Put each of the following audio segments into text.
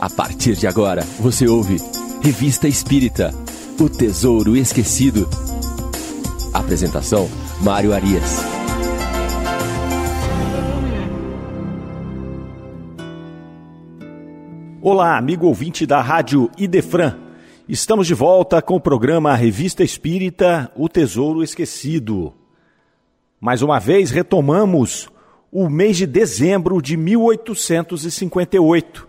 A partir de agora, você ouve Revista Espírita O Tesouro Esquecido. Apresentação: Mário Arias. Olá, amigo ouvinte da Rádio Idefran. Estamos de volta com o programa Revista Espírita O Tesouro Esquecido. Mais uma vez retomamos o mês de dezembro de 1858.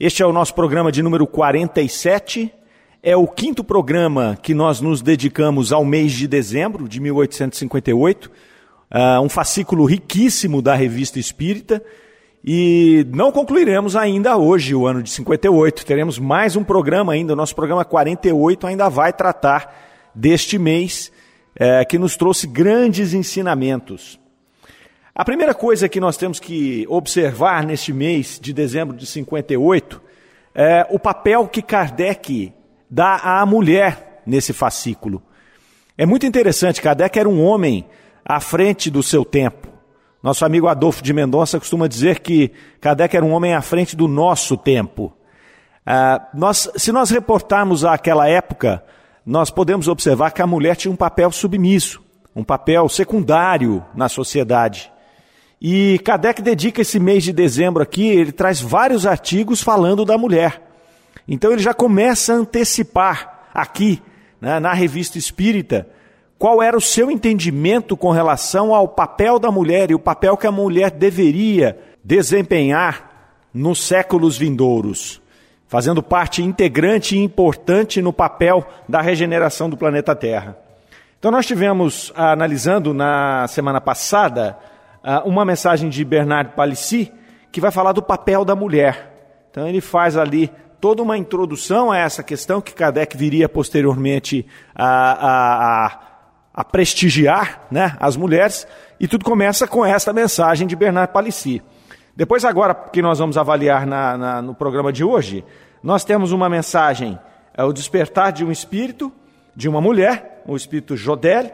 Este é o nosso programa de número 47. É o quinto programa que nós nos dedicamos ao mês de dezembro de 1858. Uh, ah, um fascículo riquíssimo da Revista Espírita. E não concluiremos ainda hoje o ano de 58. Teremos mais um programa ainda. O nosso programa 48 ainda vai tratar deste mês eh, que nos trouxe grandes ensinamentos. A primeira coisa que nós temos que observar neste mês de dezembro de 58 é o papel que Kardec dá à mulher nesse fascículo. É muito interessante, Kardec era um homem à frente do seu tempo. Nosso amigo Adolfo de Mendonça costuma dizer que Kardec era um homem à frente do nosso tempo. Ah, nós, se nós reportarmos àquela época, nós podemos observar que a mulher tinha um papel submisso, um papel secundário na sociedade. E Kardec dedica esse mês de dezembro aqui, ele traz vários artigos falando da mulher. Então ele já começa a antecipar aqui, né, na revista espírita, qual era o seu entendimento com relação ao papel da mulher e o papel que a mulher deveria desempenhar nos séculos vindouros, fazendo parte integrante e importante no papel da regeneração do planeta Terra. Então nós tivemos, analisando na semana passada, ah, uma mensagem de Bernard Palissy que vai falar do papel da mulher. Então ele faz ali toda uma introdução a essa questão que Kardec viria posteriormente a, a, a, a prestigiar né, as mulheres, e tudo começa com essa mensagem de Bernard Palissy. Depois, agora que nós vamos avaliar na, na, no programa de hoje, nós temos uma mensagem, é o despertar de um espírito, de uma mulher, o espírito Jodel,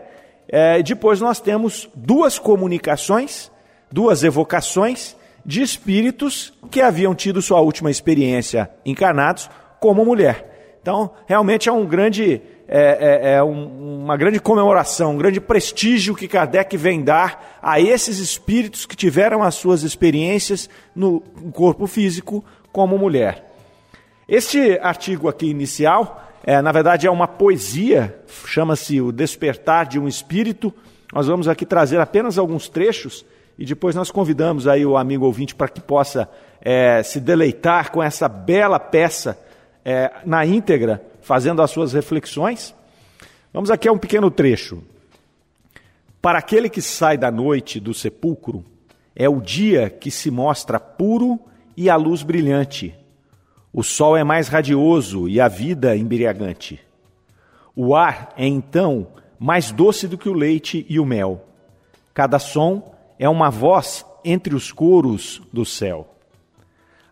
é, depois nós temos duas comunicações, duas evocações de espíritos que haviam tido sua última experiência encarnados como mulher. Então, realmente é um grande, é, é, é um, uma grande comemoração, um grande prestígio que Kardec vem dar a esses espíritos que tiveram as suas experiências no corpo físico como mulher. Este artigo aqui inicial é, na verdade, é uma poesia, chama-se O Despertar de um Espírito. Nós vamos aqui trazer apenas alguns trechos e depois nós convidamos aí o amigo ouvinte para que possa é, se deleitar com essa bela peça é, na íntegra, fazendo as suas reflexões. Vamos aqui a um pequeno trecho. Para aquele que sai da noite do sepulcro, é o dia que se mostra puro e a luz brilhante o sol é mais radioso e a vida embriagante. O ar é então mais doce do que o leite e o mel. Cada som é uma voz entre os coros do céu.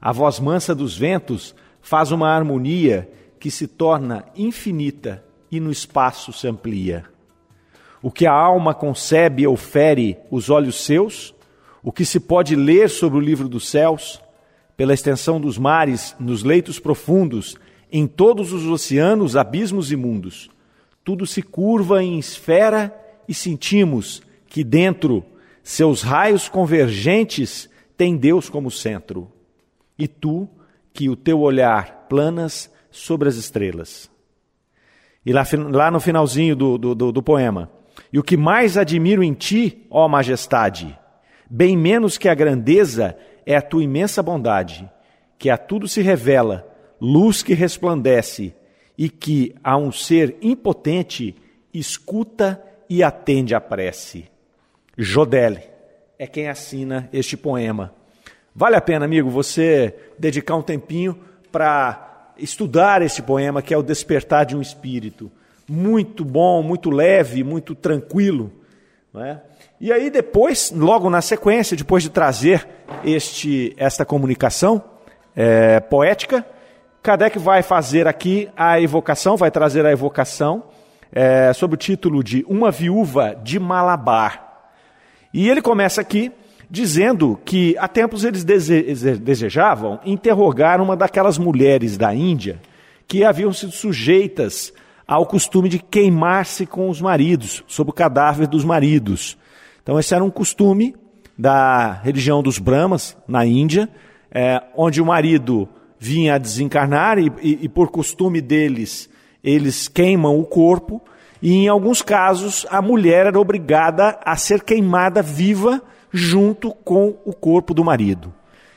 A voz mansa dos ventos faz uma harmonia que se torna infinita e no espaço se amplia. O que a alma concebe ou fere os olhos seus, o que se pode ler sobre o livro dos céus, pela extensão dos mares, nos leitos profundos, em todos os oceanos, abismos e mundos. Tudo se curva em esfera e sentimos que dentro seus raios convergentes tem Deus como centro. E tu, que o teu olhar planas sobre as estrelas. E lá, lá no finalzinho do, do, do poema. E o que mais admiro em ti, ó majestade, bem menos que a grandeza, é a tua imensa bondade, que a tudo se revela, luz que resplandece e que a um ser impotente escuta e atende à prece. Jodelle é quem assina este poema. Vale a pena, amigo, você dedicar um tempinho para estudar este poema, que é o Despertar de um Espírito. Muito bom, muito leve, muito tranquilo. Não é? E aí depois, logo na sequência, depois de trazer este, esta comunicação é, poética, Kardec vai fazer aqui a evocação, vai trazer a evocação é, sob o título de Uma Viúva de Malabar. E ele começa aqui dizendo que há tempos eles dese desejavam interrogar uma daquelas mulheres da Índia que haviam sido sujeitas ao costume de queimar-se com os maridos, sob o cadáver dos maridos. Então, esse era um costume da religião dos Brahmas, na Índia, é, onde o marido vinha a desencarnar e, e, e, por costume deles, eles queimam o corpo, e em alguns casos a mulher era obrigada a ser queimada viva junto com o corpo do marido.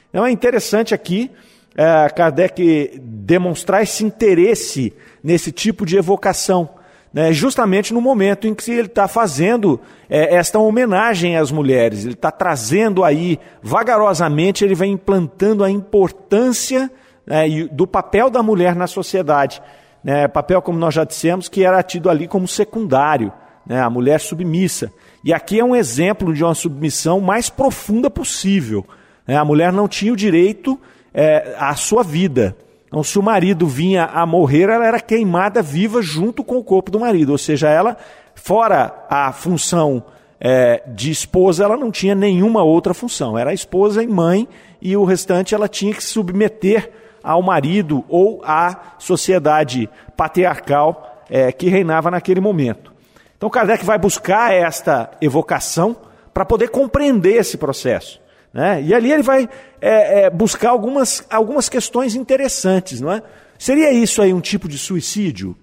Então é interessante aqui é, Kardec demonstrar esse interesse nesse tipo de evocação, né, justamente no momento em que ele está fazendo é, esta homenagem às mulheres, ele está trazendo aí, vagarosamente, ele vem implantando a importância né, do papel da mulher na sociedade. Né, papel, como nós já dissemos, que era tido ali como secundário, né, a mulher submissa. E aqui é um exemplo de uma submissão mais profunda possível. Né, a mulher não tinha o direito é, à sua vida. Então, se o marido vinha a morrer, ela era queimada viva junto com o corpo do marido. Ou seja, ela, fora a função é, de esposa, ela não tinha nenhuma outra função. Era esposa e mãe, e o restante ela tinha que se submeter ao marido ou à sociedade patriarcal é, que reinava naquele momento. Então, Kardec vai buscar esta evocação para poder compreender esse processo. Né? E ali ele vai é, é, buscar algumas, algumas questões interessantes. Não é? Seria isso aí um tipo de suicídio?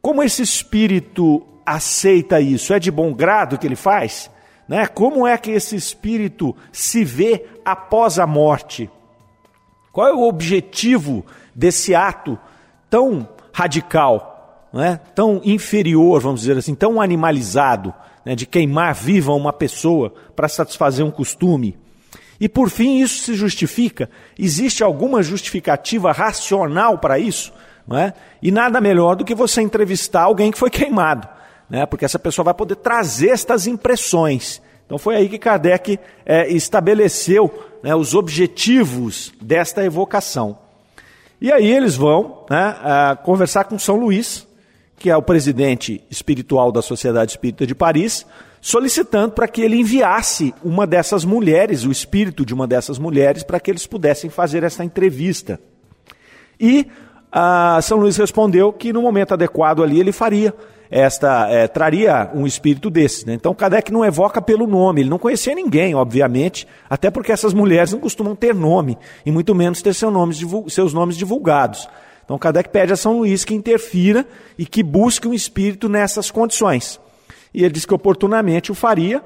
Como esse espírito aceita isso? É de bom grado que ele faz? Né? Como é que esse espírito se vê após a morte? Qual é o objetivo desse ato tão radical, né? tão inferior, vamos dizer assim, tão animalizado, né? de queimar viva uma pessoa para satisfazer um costume? E por fim, isso se justifica? Existe alguma justificativa racional para isso? Não é? E nada melhor do que você entrevistar alguém que foi queimado, né? porque essa pessoa vai poder trazer estas impressões. Então foi aí que Kardec é, estabeleceu né, os objetivos desta evocação. E aí eles vão né, conversar com São Luís, que é o presidente espiritual da Sociedade Espírita de Paris, solicitando para que ele enviasse uma dessas mulheres, o espírito de uma dessas mulheres, para que eles pudessem fazer essa entrevista. E ah, São Luís respondeu que no momento adequado ali ele faria esta, é, traria um espírito desse. Né? Então Kardec não evoca pelo nome, ele não conhecia ninguém, obviamente, até porque essas mulheres não costumam ter nome, e muito menos ter seu nome, seus nomes divulgados. Então Kardec pede a São Luís que interfira e que busque um espírito nessas condições e ele disse que oportunamente o faria.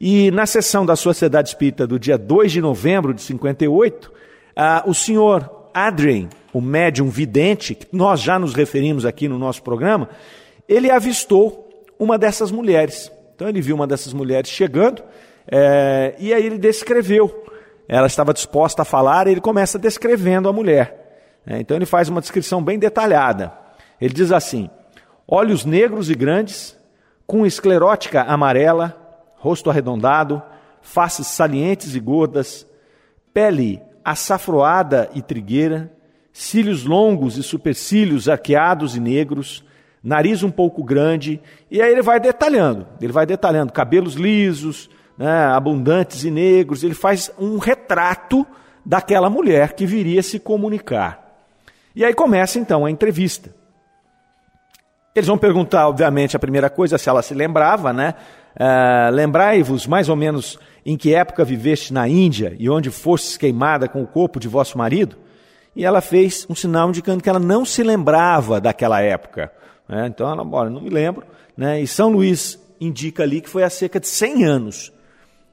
E na sessão da Sociedade Espírita do dia 2 de novembro de 58, ah, o senhor Adrien, o médium vidente, que nós já nos referimos aqui no nosso programa, ele avistou uma dessas mulheres. Então ele viu uma dessas mulheres chegando é, e aí ele descreveu. Ela estava disposta a falar e ele começa descrevendo a mulher. É, então ele faz uma descrição bem detalhada. Ele diz assim: olhos negros e grandes, com esclerótica amarela, rosto arredondado, faces salientes e gordas, pele açafroada e trigueira, cílios longos e supercílios arqueados e negros, nariz um pouco grande, e aí ele vai detalhando, ele vai detalhando cabelos lisos, né, abundantes e negros, ele faz um retrato daquela mulher que viria se comunicar. E aí começa então a entrevista. Eles vão perguntar, obviamente, a primeira coisa, se ela se lembrava, né? Uh, Lembrai-vos mais ou menos em que época viveste na Índia e onde fostes queimada com o corpo de vosso marido? E ela fez um sinal indicando que ela não se lembrava daquela época. Né? Então ela, olha, não me lembro. Né? E São Luís indica ali que foi há cerca de 100 anos.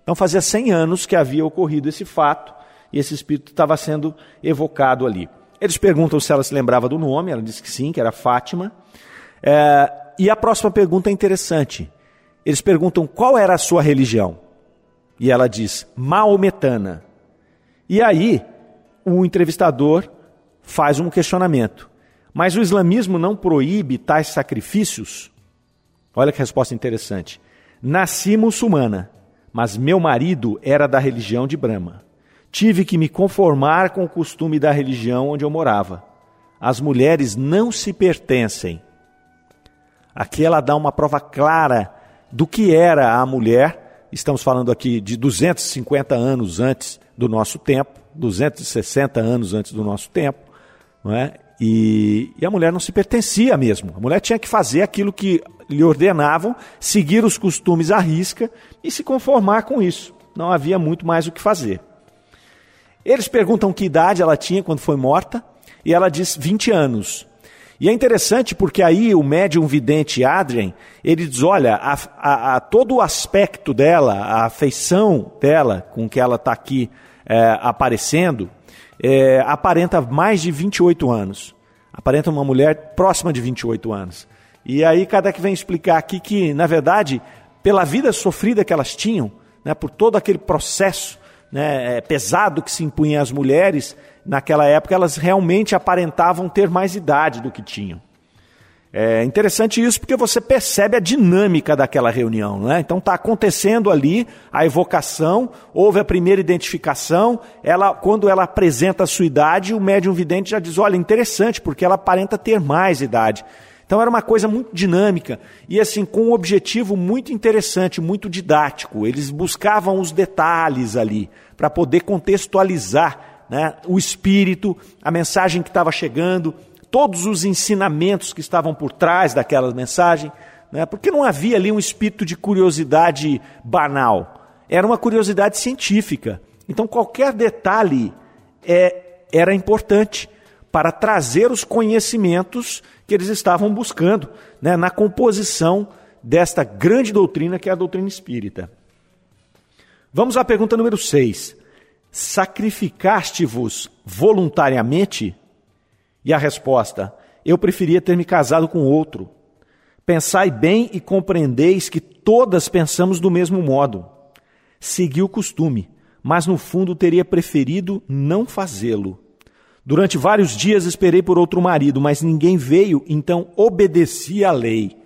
Então fazia 100 anos que havia ocorrido esse fato e esse espírito estava sendo evocado ali. Eles perguntam se ela se lembrava do nome, ela disse que sim, que era Fátima. É, e a próxima pergunta é interessante. Eles perguntam qual era a sua religião. E ela diz, maometana. E aí, o entrevistador faz um questionamento. Mas o islamismo não proíbe tais sacrifícios? Olha que resposta interessante. Nasci muçulmana, mas meu marido era da religião de Brahma. Tive que me conformar com o costume da religião onde eu morava. As mulheres não se pertencem, Aqui ela dá uma prova clara do que era a mulher estamos falando aqui de 250 anos antes do nosso tempo, 260 anos antes do nosso tempo, não é? E, e, a mulher não se pertencia mesmo. A mulher tinha que fazer aquilo que lhe ordenavam, seguir os costumes à risca e se conformar com isso. Não havia muito mais o que fazer. Eles perguntam que idade ela tinha quando foi morta, e ela diz 20 anos. E é interessante porque aí o médium vidente Adrien, ele diz, olha, a, a, a, todo o aspecto dela, a afeição dela com que ela está aqui é, aparecendo, é, aparenta mais de 28 anos. Aparenta uma mulher próxima de 28 anos. E aí Kardec vem explicar aqui que, na verdade, pela vida sofrida que elas tinham, né, por todo aquele processo né, é, pesado que se impunha às mulheres, naquela época elas realmente aparentavam ter mais idade do que tinham. É interessante isso porque você percebe a dinâmica daquela reunião. Né? Então está acontecendo ali a evocação, houve a primeira identificação, ela, quando ela apresenta a sua idade, o médium vidente já diz, olha, interessante, porque ela aparenta ter mais idade. Então era uma coisa muito dinâmica e assim com um objetivo muito interessante, muito didático. Eles buscavam os detalhes ali para poder contextualizar né, o espírito, a mensagem que estava chegando, todos os ensinamentos que estavam por trás daquela mensagem, né, porque não havia ali um espírito de curiosidade banal. Era uma curiosidade científica. Então qualquer detalhe é, era importante para trazer os conhecimentos que eles estavam buscando né, na composição desta grande doutrina que é a doutrina espírita. Vamos à pergunta número 6. Sacrificaste-vos voluntariamente? E a resposta: Eu preferia ter me casado com outro. Pensai bem e compreendeis que todas pensamos do mesmo modo. Segui o costume, mas no fundo teria preferido não fazê-lo. Durante vários dias esperei por outro marido, mas ninguém veio, então obedeci à lei.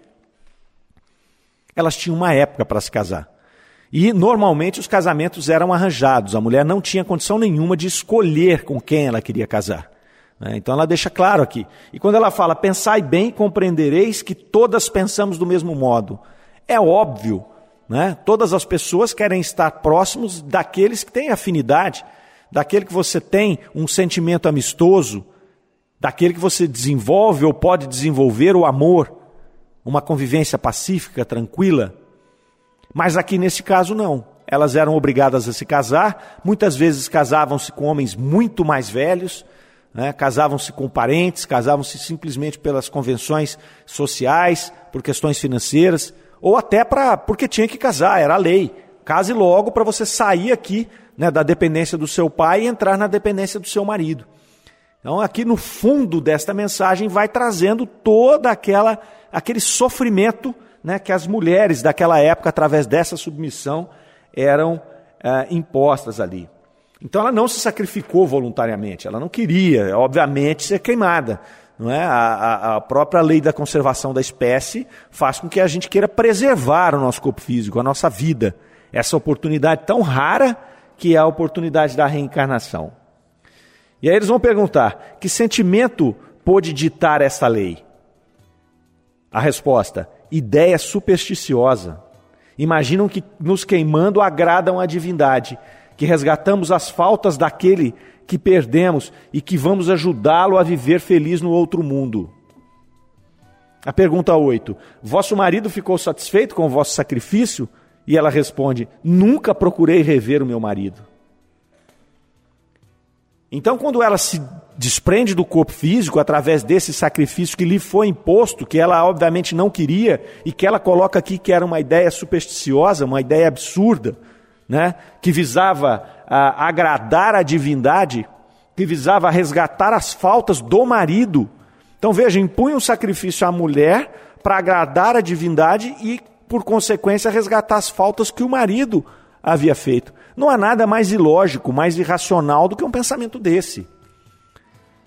Elas tinham uma época para se casar. E normalmente os casamentos eram arranjados, a mulher não tinha condição nenhuma de escolher com quem ela queria casar. Né? Então ela deixa claro aqui. E quando ela fala, pensai bem compreendereis que todas pensamos do mesmo modo. É óbvio, né? todas as pessoas querem estar próximos daqueles que têm afinidade daquele que você tem um sentimento amistoso, daquele que você desenvolve ou pode desenvolver o amor, uma convivência pacífica, tranquila. Mas aqui nesse caso não. Elas eram obrigadas a se casar, muitas vezes casavam-se com homens muito mais velhos, né? casavam-se com parentes, casavam-se simplesmente pelas convenções sociais, por questões financeiras, ou até pra, porque tinha que casar, era a lei. Case logo para você sair aqui né, da dependência do seu pai e entrar na dependência do seu marido. Então, aqui no fundo desta mensagem vai trazendo toda aquela aquele sofrimento né, que as mulheres daquela época, através dessa submissão, eram é, impostas ali. Então, ela não se sacrificou voluntariamente, ela não queria, obviamente, ser queimada. Não é? a, a própria lei da conservação da espécie faz com que a gente queira preservar o nosso corpo físico, a nossa vida. Essa oportunidade tão rara que é a oportunidade da reencarnação. E aí eles vão perguntar: que sentimento pôde ditar essa lei? A resposta: ideia supersticiosa. Imaginam que nos queimando agradam a divindade, que resgatamos as faltas daquele que perdemos e que vamos ajudá-lo a viver feliz no outro mundo. A pergunta 8: Vosso marido ficou satisfeito com o vosso sacrifício? E ela responde: Nunca procurei rever o meu marido. Então, quando ela se desprende do corpo físico através desse sacrifício que lhe foi imposto, que ela obviamente não queria, e que ela coloca aqui que era uma ideia supersticiosa, uma ideia absurda, né? que visava ah, agradar a divindade, que visava resgatar as faltas do marido. Então veja, impunha um sacrifício à mulher para agradar a divindade e por consequência, resgatar as faltas que o marido havia feito. Não há nada mais ilógico, mais irracional do que um pensamento desse.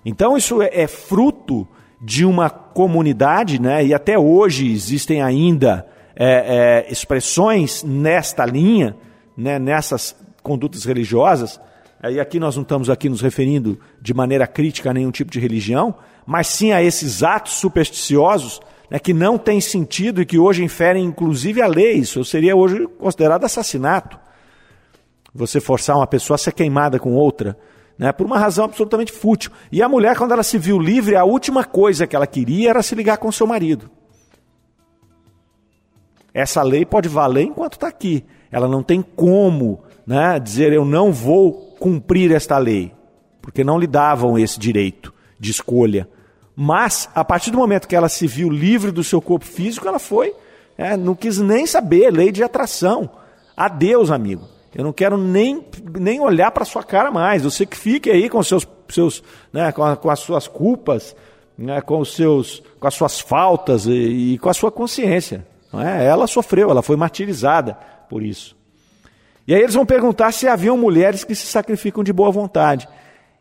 Então, isso é, é fruto de uma comunidade, né? e até hoje existem ainda é, é, expressões nesta linha, né? nessas condutas religiosas. E aqui nós não estamos aqui nos referindo de maneira crítica a nenhum tipo de religião, mas sim a esses atos supersticiosos né, que não tem sentido e que hoje inferem inclusive a lei. Isso seria hoje considerado assassinato. Você forçar uma pessoa a ser queimada com outra, né, por uma razão absolutamente fútil. E a mulher, quando ela se viu livre, a última coisa que ela queria era se ligar com seu marido. Essa lei pode valer enquanto está aqui. Ela não tem como né, dizer eu não vou cumprir esta lei, porque não lhe davam esse direito de escolha. Mas, a partir do momento que ela se viu livre do seu corpo físico, ela foi, é, não quis nem saber, lei de atração. Adeus, amigo. Eu não quero nem, nem olhar para sua cara mais. Você que fique aí com, seus, seus, né, com, a, com as suas culpas, né, com, os seus, com as suas faltas e, e com a sua consciência. É? Ela sofreu, ela foi martirizada por isso. E aí eles vão perguntar se haviam mulheres que se sacrificam de boa vontade.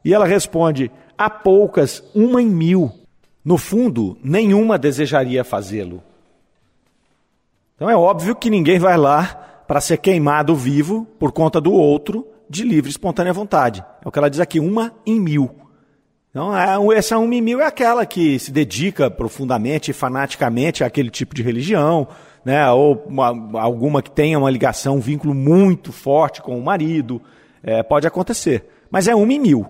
E ela responde: há poucas, uma em mil. No fundo, nenhuma desejaria fazê-lo. Então é óbvio que ninguém vai lá para ser queimado vivo por conta do outro de livre espontânea vontade. É o que ela diz aqui, uma em mil. Então, é, essa uma em mil é aquela que se dedica profundamente e fanaticamente àquele tipo de religião, né? ou uma, alguma que tenha uma ligação, um vínculo muito forte com o marido. É, pode acontecer. Mas é uma em mil.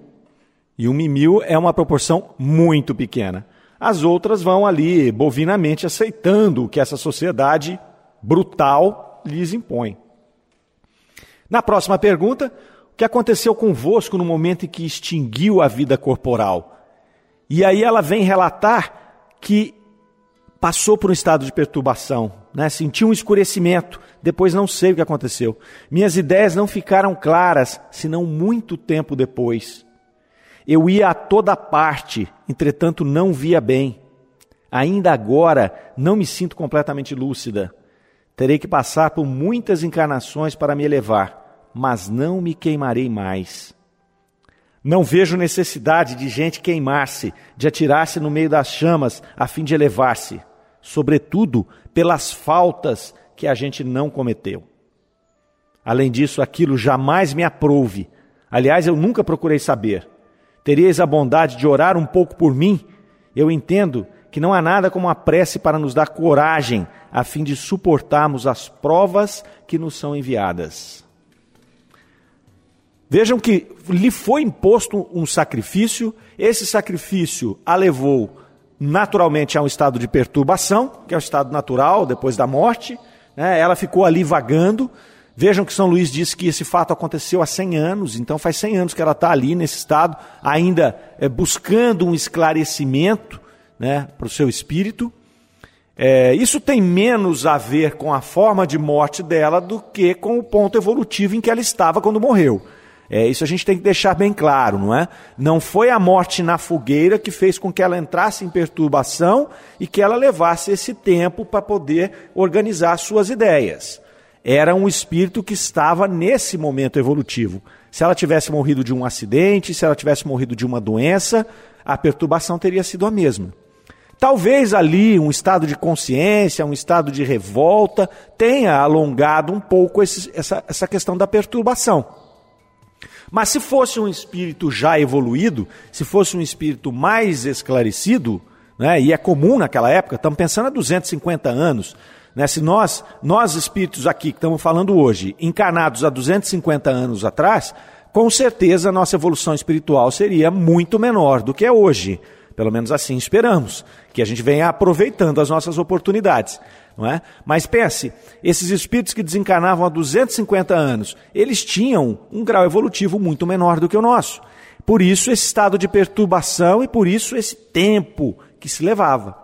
E uma em mil é uma proporção muito pequena. As outras vão ali bovinamente aceitando o que essa sociedade brutal lhes impõe. Na próxima pergunta, o que aconteceu convosco no momento em que extinguiu a vida corporal? E aí ela vem relatar que passou por um estado de perturbação, né? sentiu um escurecimento, depois não sei o que aconteceu. Minhas ideias não ficaram claras, senão muito tempo depois. Eu ia a toda parte, entretanto não via bem. Ainda agora não me sinto completamente lúcida. Terei que passar por muitas encarnações para me elevar, mas não me queimarei mais. Não vejo necessidade de gente queimar-se, de atirar-se no meio das chamas a fim de elevar-se, sobretudo pelas faltas que a gente não cometeu. Além disso, aquilo jamais me aprouve. Aliás, eu nunca procurei saber. Teríeis a bondade de orar um pouco por mim? Eu entendo que não há nada como a prece para nos dar coragem a fim de suportarmos as provas que nos são enviadas. Vejam que lhe foi imposto um sacrifício, esse sacrifício a levou naturalmente a um estado de perturbação, que é o estado natural depois da morte. Né? Ela ficou ali vagando, Vejam que São Luís disse que esse fato aconteceu há 100 anos, então faz 100 anos que ela está ali nesse estado, ainda é, buscando um esclarecimento né, para o seu espírito. É, isso tem menos a ver com a forma de morte dela do que com o ponto evolutivo em que ela estava quando morreu. É, isso a gente tem que deixar bem claro, não é? Não foi a morte na fogueira que fez com que ela entrasse em perturbação e que ela levasse esse tempo para poder organizar suas ideias era um espírito que estava nesse momento evolutivo. Se ela tivesse morrido de um acidente, se ela tivesse morrido de uma doença, a perturbação teria sido a mesma. Talvez ali um estado de consciência, um estado de revolta, tenha alongado um pouco esse, essa, essa questão da perturbação. Mas se fosse um espírito já evoluído, se fosse um espírito mais esclarecido, né, e é comum naquela época, estamos pensando há 250 anos, né? Se nós, nós espíritos aqui que estamos falando hoje, encarnados há 250 anos atrás, com certeza a nossa evolução espiritual seria muito menor do que é hoje. Pelo menos assim esperamos, que a gente venha aproveitando as nossas oportunidades. Não é? Mas pense, esses espíritos que desencarnavam há 250 anos, eles tinham um grau evolutivo muito menor do que o nosso. Por isso esse estado de perturbação e por isso esse tempo que se levava.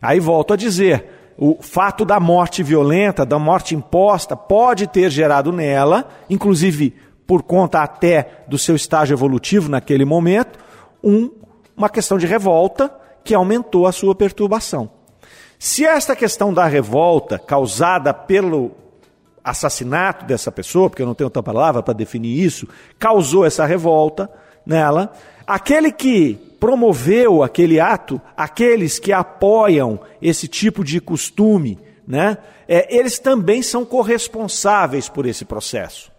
Aí volto a dizer, o fato da morte violenta, da morte imposta, pode ter gerado nela, inclusive por conta até do seu estágio evolutivo naquele momento, um, uma questão de revolta que aumentou a sua perturbação. Se esta questão da revolta causada pelo assassinato dessa pessoa, porque eu não tenho outra palavra para definir isso, causou essa revolta nela, aquele que promoveu aquele ato, aqueles que apoiam esse tipo de costume, né, é, eles também são corresponsáveis por esse processo.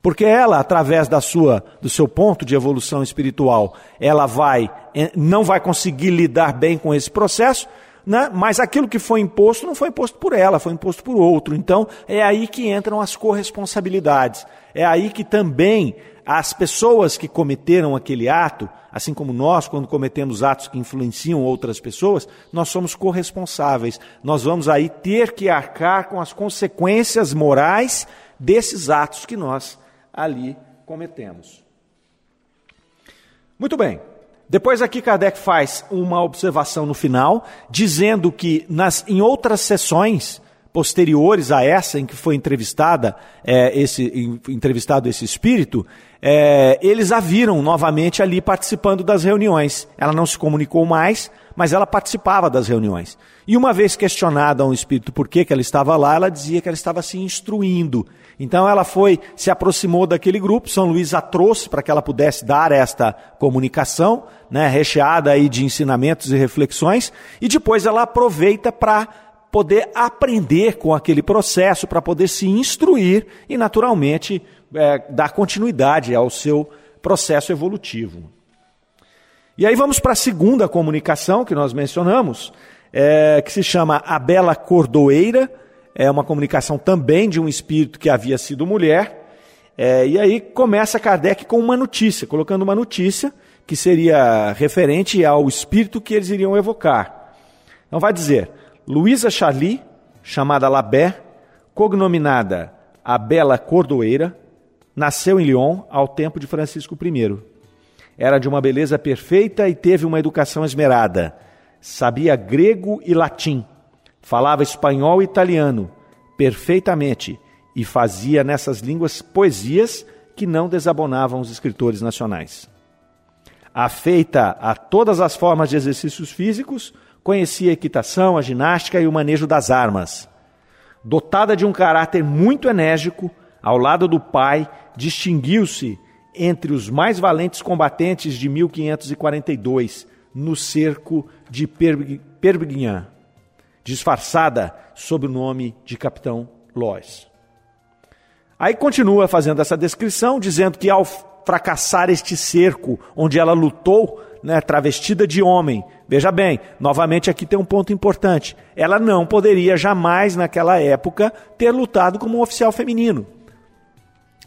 Porque ela, através da sua, do seu ponto de evolução espiritual, ela vai, é, não vai conseguir lidar bem com esse processo, né? mas aquilo que foi imposto não foi imposto por ela, foi imposto por outro. Então é aí que entram as corresponsabilidades. É aí que também as pessoas que cometeram aquele ato, assim como nós, quando cometemos atos que influenciam outras pessoas, nós somos corresponsáveis. Nós vamos aí ter que arcar com as consequências morais desses atos que nós ali cometemos. Muito bem. Depois aqui Kardec faz uma observação no final, dizendo que nas, em outras sessões posteriores a essa em que foi entrevistada é, esse entrevistado esse espírito, é, eles a viram novamente ali participando das reuniões. Ela não se comunicou mais, mas ela participava das reuniões. E uma vez questionada a um espírito por que, que ela estava lá, ela dizia que ela estava se instruindo. Então ela foi, se aproximou daquele grupo, São Luís a trouxe para que ela pudesse dar esta comunicação, né, recheada aí de ensinamentos e reflexões, e depois ela aproveita para poder aprender com aquele processo, para poder se instruir e, naturalmente, é, dar continuidade ao seu processo evolutivo. E aí vamos para a segunda comunicação que nós mencionamos, é, que se chama A Bela Cordoeira, é uma comunicação também de um espírito que havia sido mulher. É, e aí começa Kardec com uma notícia, colocando uma notícia que seria referente ao espírito que eles iriam evocar. Então vai dizer: Luísa Charlie, chamada Labé, cognominada a Bela Cordoeira, nasceu em Lyon ao tempo de Francisco I. Era de uma beleza perfeita e teve uma educação esmerada. Sabia grego e latim. Falava espanhol e italiano perfeitamente e fazia nessas línguas poesias que não desabonavam os escritores nacionais. Afeita a todas as formas de exercícios físicos, conhecia a equitação, a ginástica e o manejo das armas. Dotada de um caráter muito enérgico, ao lado do pai, distinguiu-se entre os mais valentes combatentes de 1542, no cerco de Perpignan, disfarçada sob o nome de Capitão Lois. Aí continua fazendo essa descrição, dizendo que ao fracassar este cerco, onde ela lutou, né, travestida de homem, veja bem, novamente aqui tem um ponto importante: ela não poderia jamais, naquela época, ter lutado como um oficial feminino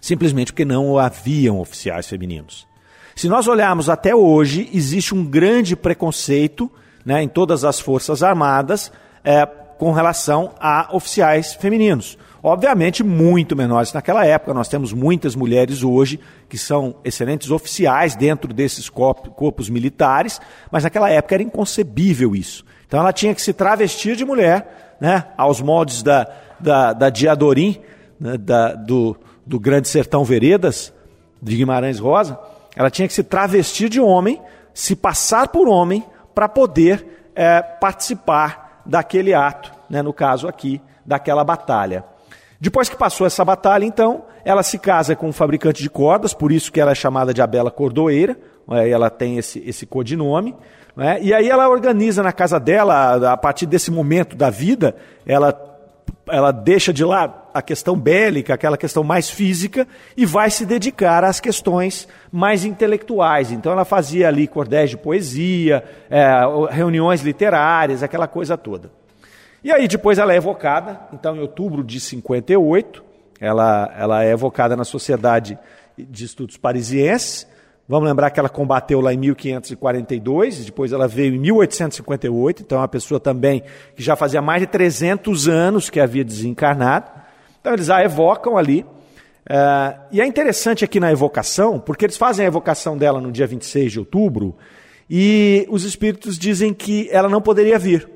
simplesmente porque não haviam oficiais femininos. Se nós olharmos até hoje, existe um grande preconceito né, em todas as Forças Armadas é, com relação a oficiais femininos. Obviamente, muito menores naquela época. Nós temos muitas mulheres hoje que são excelentes oficiais dentro desses corpos militares, mas naquela época era inconcebível isso. Então ela tinha que se travestir de mulher, né, aos moldes da, da, da Diadorim, né, da, do, do Grande Sertão Veredas, de Guimarães Rosa, ela tinha que se travestir de homem, se passar por homem, para poder é, participar daquele ato, né, no caso aqui, daquela batalha. Depois que passou essa batalha, então, ela se casa com um fabricante de cordas, por isso que ela é chamada de Abela Cordoeira, é, ela tem esse, esse codinome. Né, e aí ela organiza na casa dela, a partir desse momento da vida, ela ela deixa de lado a questão bélica, aquela questão mais física, e vai se dedicar às questões mais intelectuais. Então ela fazia ali cordéis de poesia, é, reuniões literárias, aquela coisa toda. E aí depois ela é evocada, então em outubro de 58, ela, ela é evocada na Sociedade de Estudos Parisienses, Vamos lembrar que ela combateu lá em 1542, depois ela veio em 1858, então é uma pessoa também que já fazia mais de 300 anos que havia desencarnado. Então eles a evocam ali. Uh, e é interessante aqui na evocação, porque eles fazem a evocação dela no dia 26 de outubro, e os espíritos dizem que ela não poderia vir.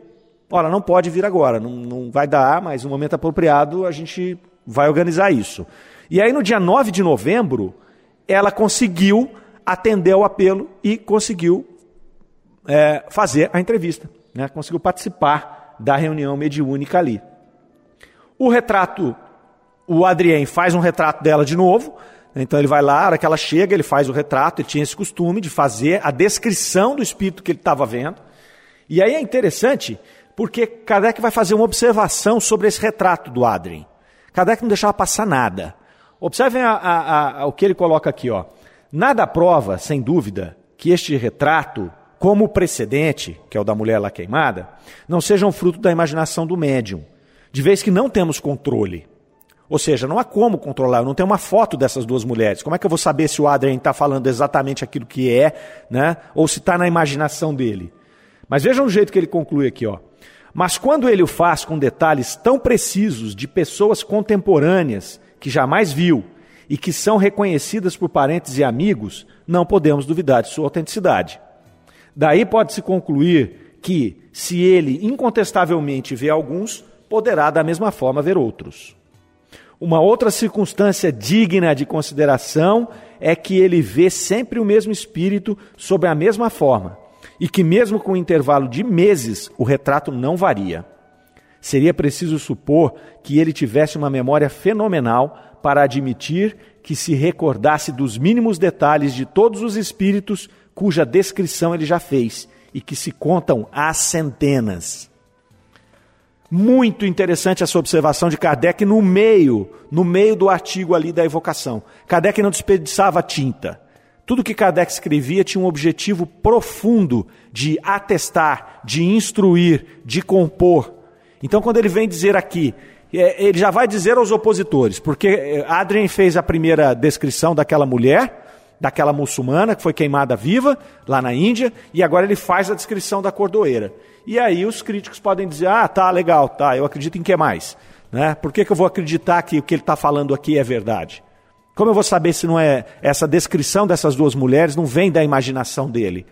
Ora, não pode vir agora, não, não vai dar, mas no momento apropriado a gente vai organizar isso. E aí no dia 9 de novembro, ela conseguiu atendeu o apelo e conseguiu é, fazer a entrevista, né? conseguiu participar da reunião mediúnica ali. O retrato, o Adrien faz um retrato dela de novo, então ele vai lá, a hora que ela chega, ele faz o retrato, ele tinha esse costume de fazer a descrição do espírito que ele estava vendo. E aí é interessante, porque Kardec vai fazer uma observação sobre esse retrato do Adrien. Kardec não deixava passar nada. Observem a, a, a, o que ele coloca aqui, ó. Nada prova, sem dúvida, que este retrato como o precedente, que é o da mulher lá queimada, não sejam fruto da imaginação do médium, de vez que não temos controle. Ou seja, não há como controlar, eu não tenho uma foto dessas duas mulheres. Como é que eu vou saber se o Adrien está falando exatamente aquilo que é, né? ou se está na imaginação dele? Mas vejam o jeito que ele conclui aqui, ó. Mas quando ele o faz com detalhes tão precisos de pessoas contemporâneas que jamais viu e que são reconhecidas por parentes e amigos, não podemos duvidar de sua autenticidade. Daí pode-se concluir que, se ele incontestavelmente vê alguns, poderá da mesma forma ver outros. Uma outra circunstância digna de consideração é que ele vê sempre o mesmo espírito sob a mesma forma, e que, mesmo com um intervalo de meses, o retrato não varia. Seria preciso supor que ele tivesse uma memória fenomenal para admitir que se recordasse dos mínimos detalhes de todos os espíritos cuja descrição ele já fez e que se contam às centenas. Muito interessante essa observação de Kardec no meio, no meio do artigo ali da evocação. Kardec não desperdiçava tinta. Tudo que Kardec escrevia tinha um objetivo profundo de atestar, de instruir, de compor. Então, quando ele vem dizer aqui, é, ele já vai dizer aos opositores, porque é, Adrien fez a primeira descrição daquela mulher, daquela muçulmana que foi queimada viva lá na Índia, e agora ele faz a descrição da cordoeira. E aí os críticos podem dizer: ah, tá, legal, tá, eu acredito em que mais? Né? Por que, que eu vou acreditar que o que ele está falando aqui é verdade? Como eu vou saber se não é essa descrição dessas duas mulheres não vem da imaginação dele?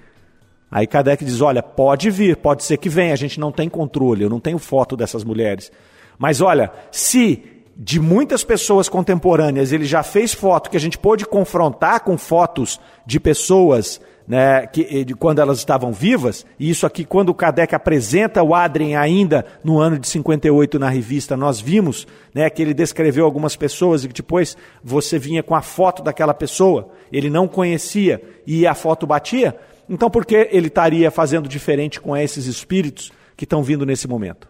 Aí Kardec diz: olha, pode vir, pode ser que venha, a gente não tem controle, eu não tenho foto dessas mulheres. Mas olha, se de muitas pessoas contemporâneas ele já fez foto que a gente pôde confrontar com fotos de pessoas né, que, de quando elas estavam vivas, e isso aqui, quando o Kardec apresenta o Adrien ainda no ano de 58 na revista, nós vimos né, que ele descreveu algumas pessoas e que depois você vinha com a foto daquela pessoa, ele não conhecia e a foto batia. Então, por que ele estaria fazendo diferente com esses espíritos que estão vindo nesse momento?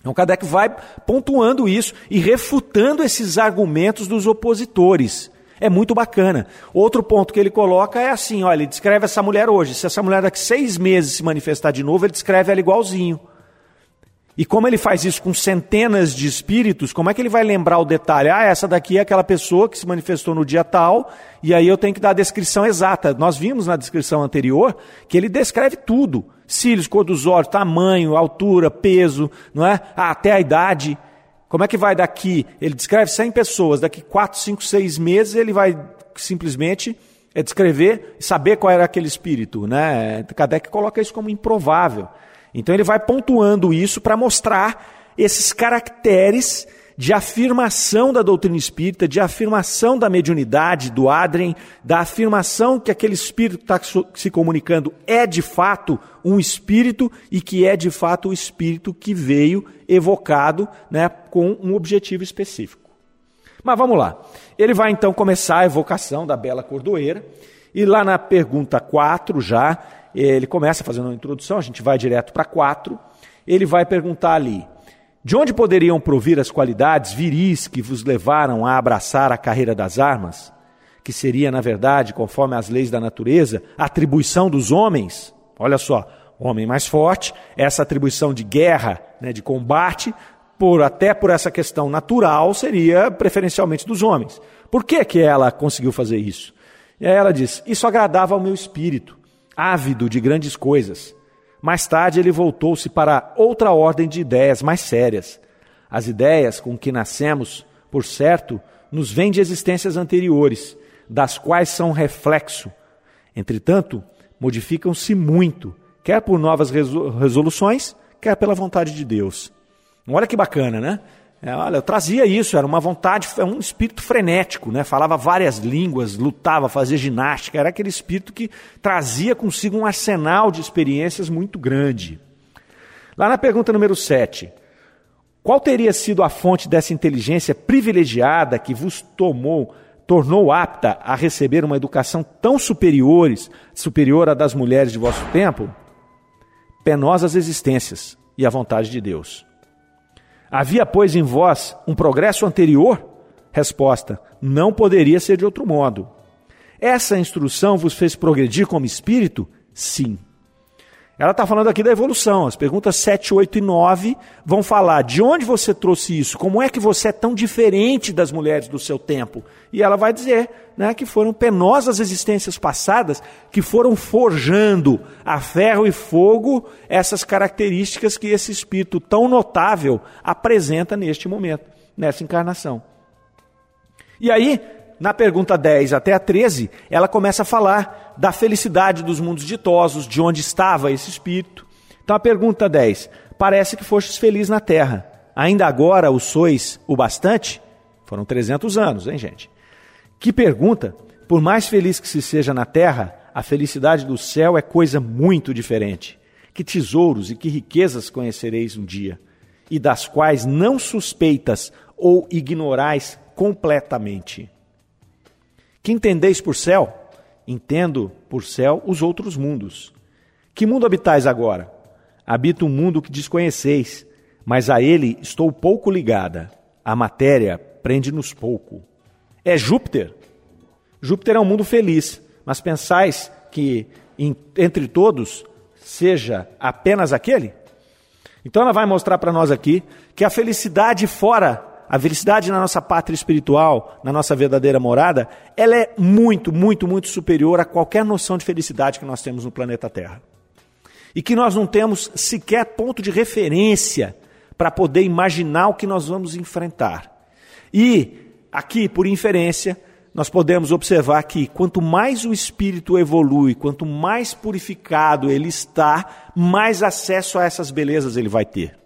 Então, Kardec vai pontuando isso e refutando esses argumentos dos opositores. É muito bacana. Outro ponto que ele coloca é assim: olha, ele descreve essa mulher hoje. Se essa mulher daqui seis meses se manifestar de novo, ele descreve ela igualzinho. E como ele faz isso com centenas de espíritos, como é que ele vai lembrar o detalhe? Ah, essa daqui é aquela pessoa que se manifestou no dia tal, e aí eu tenho que dar a descrição exata. Nós vimos na descrição anterior que ele descreve tudo: cílios, cor dos olhos, tamanho, altura, peso, não é? Ah, até a idade. Como é que vai daqui? Ele descreve 100 pessoas, daqui 4, 5, 6 meses ele vai simplesmente é, descrever e saber qual era aquele espírito. Né? Kardec coloca isso como improvável. Então ele vai pontuando isso para mostrar esses caracteres de afirmação da doutrina espírita, de afirmação da mediunidade do Adrien, da afirmação que aquele espírito que está se comunicando é de fato um espírito e que é de fato o espírito que veio evocado né, com um objetivo específico. Mas vamos lá. Ele vai então começar a evocação da bela cordoeira, e lá na pergunta 4 já, ele começa fazendo uma introdução, a gente vai direto para 4. Ele vai perguntar ali: de onde poderiam provir as qualidades viris que vos levaram a abraçar a carreira das armas? Que seria, na verdade, conforme as leis da natureza, atribuição dos homens? Olha só, homem mais forte, essa atribuição de guerra, né, de combate, por até por essa questão natural, seria preferencialmente dos homens. Por que, que ela conseguiu fazer isso? E aí ela diz: Isso agradava ao meu espírito, ávido de grandes coisas. Mais tarde, ele voltou-se para outra ordem de ideias mais sérias. As ideias com que nascemos, por certo, nos vêm de existências anteriores, das quais são reflexo. Entretanto, modificam-se muito, quer por novas resoluções, quer pela vontade de Deus. Olha que bacana, né? É, olha, eu trazia isso, era uma vontade, é um espírito frenético, né? falava várias línguas, lutava, fazia ginástica, era aquele espírito que trazia consigo um arsenal de experiências muito grande. Lá na pergunta número 7, qual teria sido a fonte dessa inteligência privilegiada que vos tomou, tornou apta a receber uma educação tão superiores, superior à das mulheres de vosso tempo? Penosas existências e a vontade de Deus. Havia, pois, em vós um progresso anterior? Resposta: Não poderia ser de outro modo. Essa instrução vos fez progredir como espírito? Sim. Ela está falando aqui da evolução. As perguntas 7, 8 e 9 vão falar de onde você trouxe isso, como é que você é tão diferente das mulheres do seu tempo. E ela vai dizer né, que foram penosas existências passadas que foram forjando a ferro e fogo essas características que esse espírito tão notável apresenta neste momento, nessa encarnação. E aí, na pergunta 10 até a 13, ela começa a falar da felicidade dos mundos ditosos, de onde estava esse espírito. Então a pergunta 10: Parece que fostes feliz na terra. Ainda agora o sois o bastante? Foram 300 anos, hein, gente? Que pergunta! Por mais feliz que se seja na terra, a felicidade do céu é coisa muito diferente. Que tesouros e que riquezas conhecereis um dia, e das quais não suspeitas ou ignorais completamente. Que entendeis por céu? Entendo por céu os outros mundos. Que mundo habitais agora? Habito um mundo que desconheceis, mas a ele estou pouco ligada. A matéria prende-nos pouco. É Júpiter? Júpiter é um mundo feliz, mas pensais que entre todos seja apenas aquele? Então ela vai mostrar para nós aqui que a felicidade fora a felicidade na nossa pátria espiritual, na nossa verdadeira morada, ela é muito, muito, muito superior a qualquer noção de felicidade que nós temos no planeta Terra. E que nós não temos sequer ponto de referência para poder imaginar o que nós vamos enfrentar. E aqui, por inferência, nós podemos observar que quanto mais o espírito evolui, quanto mais purificado ele está, mais acesso a essas belezas ele vai ter.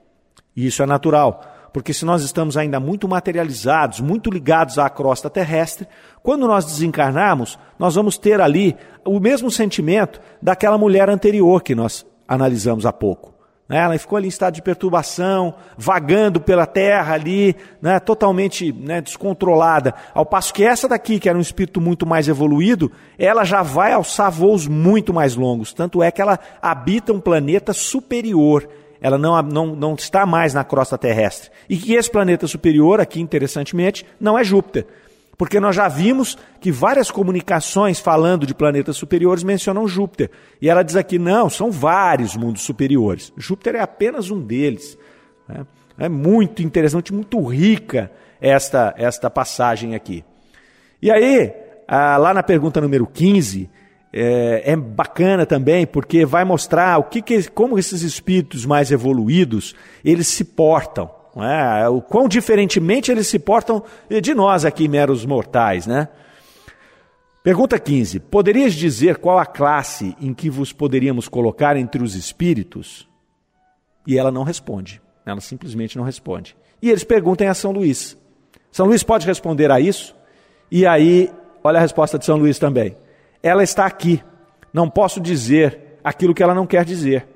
E isso é natural porque se nós estamos ainda muito materializados, muito ligados à crosta terrestre, quando nós desencarnarmos, nós vamos ter ali o mesmo sentimento daquela mulher anterior que nós analisamos há pouco. Né? Ela ficou ali em estado de perturbação, vagando pela terra ali, né? totalmente né, descontrolada. Ao passo que essa daqui, que era um espírito muito mais evoluído, ela já vai alçar voos muito mais longos. Tanto é que ela habita um planeta superior ela não, não, não está mais na crosta terrestre. E que esse planeta superior, aqui interessantemente, não é Júpiter. Porque nós já vimos que várias comunicações falando de planetas superiores mencionam Júpiter. E ela diz aqui: não, são vários mundos superiores. Júpiter é apenas um deles. É muito interessante, muito rica esta, esta passagem aqui. E aí, ah, lá na pergunta número 15, é, é, bacana também porque vai mostrar o que, que, como esses espíritos mais evoluídos eles se portam, é? o quão diferentemente eles se portam de nós aqui meros mortais, né? Pergunta 15: Poderias dizer qual a classe em que vos poderíamos colocar entre os espíritos? E ela não responde. Ela simplesmente não responde. E eles perguntam a São Luís. São Luís pode responder a isso? E aí, olha a resposta de São Luís também ela está aqui. Não posso dizer aquilo que ela não quer dizer.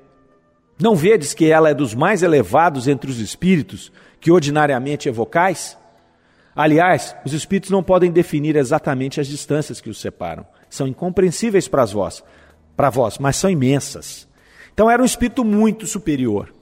Não vedes que ela é dos mais elevados entre os espíritos, que ordinariamente evocais? Aliás, os espíritos não podem definir exatamente as distâncias que os separam. São incompreensíveis para vós, para vós, mas são imensas. Então era um espírito muito superior.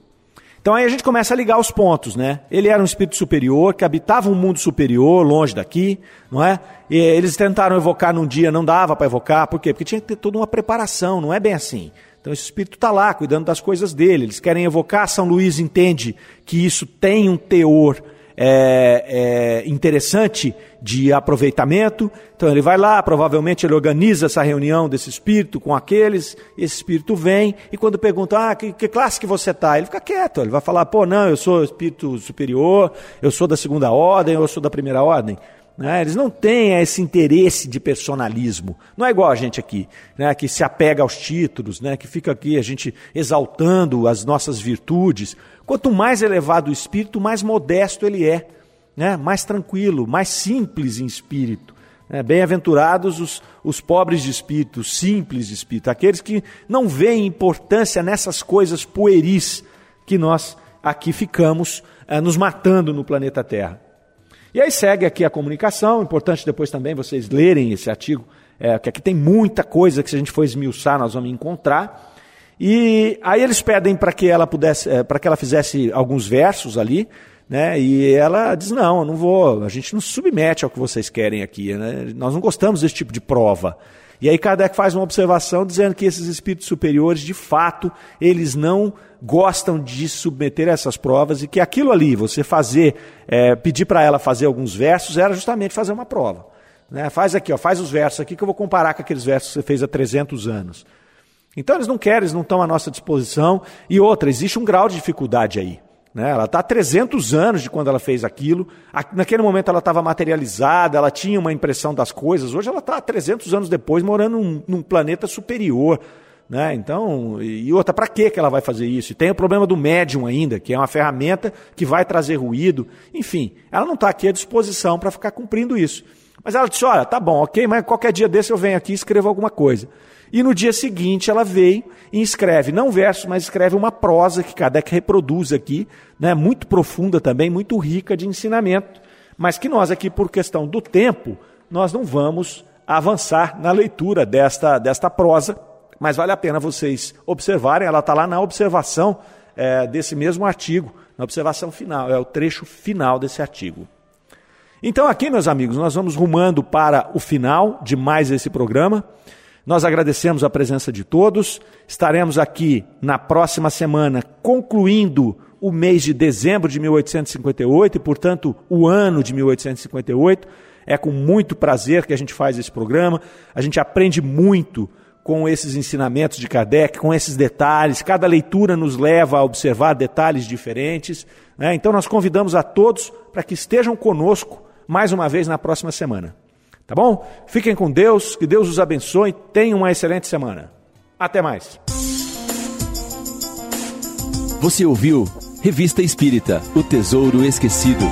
Então aí a gente começa a ligar os pontos, né? Ele era um espírito superior, que habitava um mundo superior, longe daqui, não é? E eles tentaram evocar num dia, não dava para evocar, por quê? Porque tinha que ter toda uma preparação, não é bem assim. Então esse espírito está lá, cuidando das coisas dele. Eles querem evocar, São Luís entende que isso tem um teor é, é, interessante de aproveitamento. Então ele vai lá, provavelmente ele organiza essa reunião desse espírito com aqueles, esse espírito vem, e quando pergunta, ah, que, que classe que você está? Ele fica quieto, ele vai falar, pô, não, eu sou espírito superior, eu sou da segunda ordem, eu sou da primeira ordem. Né? Eles não têm esse interesse de personalismo. Não é igual a gente aqui, né? que se apega aos títulos, né? que fica aqui a gente exaltando as nossas virtudes. Quanto mais elevado o espírito, mais modesto ele é, né? mais tranquilo, mais simples em espírito. Né? Bem-aventurados os, os pobres de espírito, simples de espírito, aqueles que não veem importância nessas coisas pueris que nós aqui ficamos eh, nos matando no planeta Terra. E aí segue aqui a comunicação, importante depois também vocês lerem esse artigo, é, que aqui tem muita coisa que se a gente for esmiuçar nós vamos encontrar. E aí eles pedem para que ela pudesse, é, para que ela fizesse alguns versos ali, né? E ela diz não, eu não vou, a gente não submete ao que vocês querem aqui, né? Nós não gostamos desse tipo de prova. E aí Kardec faz uma observação dizendo que esses espíritos superiores, de fato, eles não gostam de submeter essas provas e que aquilo ali, você fazer, é, pedir para ela fazer alguns versos, era justamente fazer uma prova. Né? Faz aqui, ó, faz os versos aqui que eu vou comparar com aqueles versos que você fez há 300 anos. Então eles não querem, eles não estão à nossa disposição. E outra, existe um grau de dificuldade aí. Né? Ela está há 300 anos de quando ela fez aquilo. Naquele momento ela estava materializada, ela tinha uma impressão das coisas. Hoje ela está há 300 anos depois morando num, num planeta superior. Né? Então, e outra, para que ela vai fazer isso? E tem o problema do médium ainda, que é uma ferramenta que vai trazer ruído. Enfim, ela não está aqui à disposição para ficar cumprindo isso. Mas ela disse: olha, tá bom, ok, mas qualquer dia desse eu venho aqui e escrevo alguma coisa. E no dia seguinte ela veio e escreve, não versos, mas escreve uma prosa que Kardec reproduz aqui, né, muito profunda também, muito rica de ensinamento, mas que nós aqui, por questão do tempo, nós não vamos avançar na leitura desta, desta prosa, mas vale a pena vocês observarem, ela está lá na observação é, desse mesmo artigo, na observação final, é o trecho final desse artigo. Então, aqui, meus amigos, nós vamos rumando para o final de mais esse programa. Nós agradecemos a presença de todos. Estaremos aqui na próxima semana concluindo o mês de dezembro de 1858 e, portanto, o ano de 1858. É com muito prazer que a gente faz esse programa. A gente aprende muito com esses ensinamentos de Kardec, com esses detalhes. Cada leitura nos leva a observar detalhes diferentes. Né? Então, nós convidamos a todos para que estejam conosco mais uma vez na próxima semana. Tá bom? Fiquem com Deus, que Deus os abençoe, tenham uma excelente semana. Até mais. Você ouviu Revista Espírita O Tesouro Esquecido.